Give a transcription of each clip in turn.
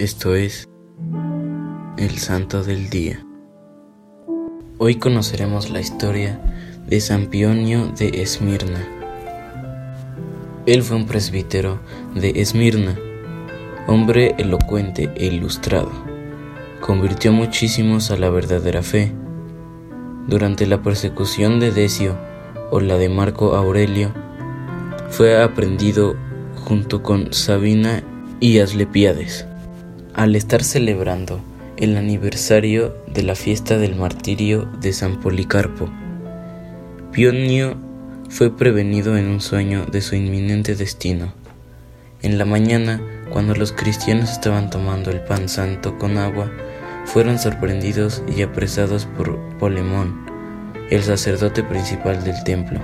Esto es el Santo del Día. Hoy conoceremos la historia de San Pionio de Esmirna. Él fue un presbítero de Esmirna, hombre elocuente e ilustrado. Convirtió muchísimos a la verdadera fe. Durante la persecución de Decio o la de Marco Aurelio, fue aprendido junto con Sabina y Aslepiades al estar celebrando el aniversario de la fiesta del martirio de San Policarpo. Pionio fue prevenido en un sueño de su inminente destino. En la mañana, cuando los cristianos estaban tomando el pan santo con agua, fueron sorprendidos y apresados por Polemón, el sacerdote principal del templo.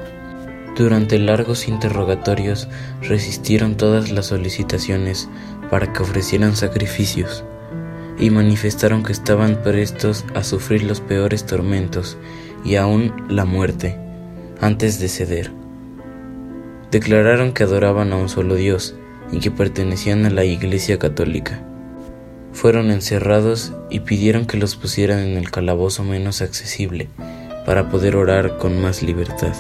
Durante largos interrogatorios resistieron todas las solicitaciones para que ofrecieran sacrificios y manifestaron que estaban prestos a sufrir los peores tormentos y aún la muerte antes de ceder. Declararon que adoraban a un solo Dios y que pertenecían a la Iglesia Católica. Fueron encerrados y pidieron que los pusieran en el calabozo menos accesible para poder orar con más libertad.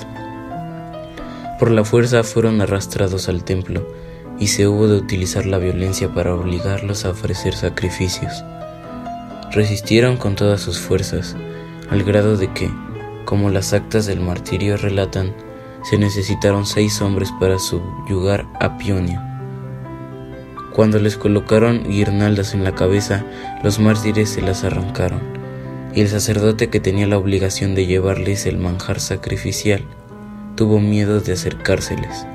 Por la fuerza fueron arrastrados al templo y se hubo de utilizar la violencia para obligarlos a ofrecer sacrificios. Resistieron con todas sus fuerzas, al grado de que, como las actas del martirio relatan, se necesitaron seis hombres para subyugar a Pionio. Cuando les colocaron guirnaldas en la cabeza, los mártires se las arrancaron, y el sacerdote que tenía la obligación de llevarles el manjar sacrificial tuvo miedo de acercárseles.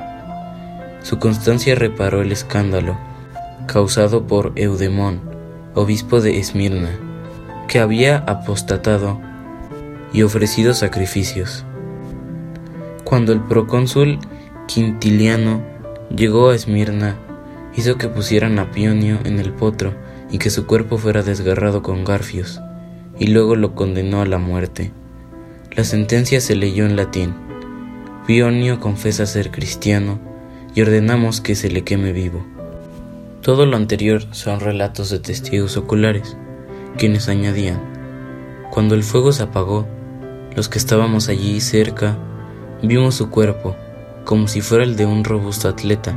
Su constancia reparó el escándalo causado por Eudemón, obispo de Esmirna, que había apostatado y ofrecido sacrificios. Cuando el procónsul Quintiliano llegó a Esmirna, hizo que pusieran a Pionio en el potro y que su cuerpo fuera desgarrado con garfios, y luego lo condenó a la muerte. La sentencia se leyó en latín Pionio confesa ser cristiano y ordenamos que se le queme vivo. Todo lo anterior son relatos de testigos oculares, quienes añadían, cuando el fuego se apagó, los que estábamos allí cerca vimos su cuerpo como si fuera el de un robusto atleta,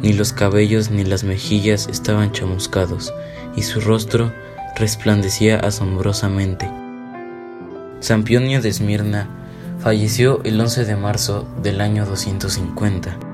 ni los cabellos ni las mejillas estaban chamuscados, y su rostro resplandecía asombrosamente. San Pionio de Esmirna Falleció el 11 de marzo del año 250.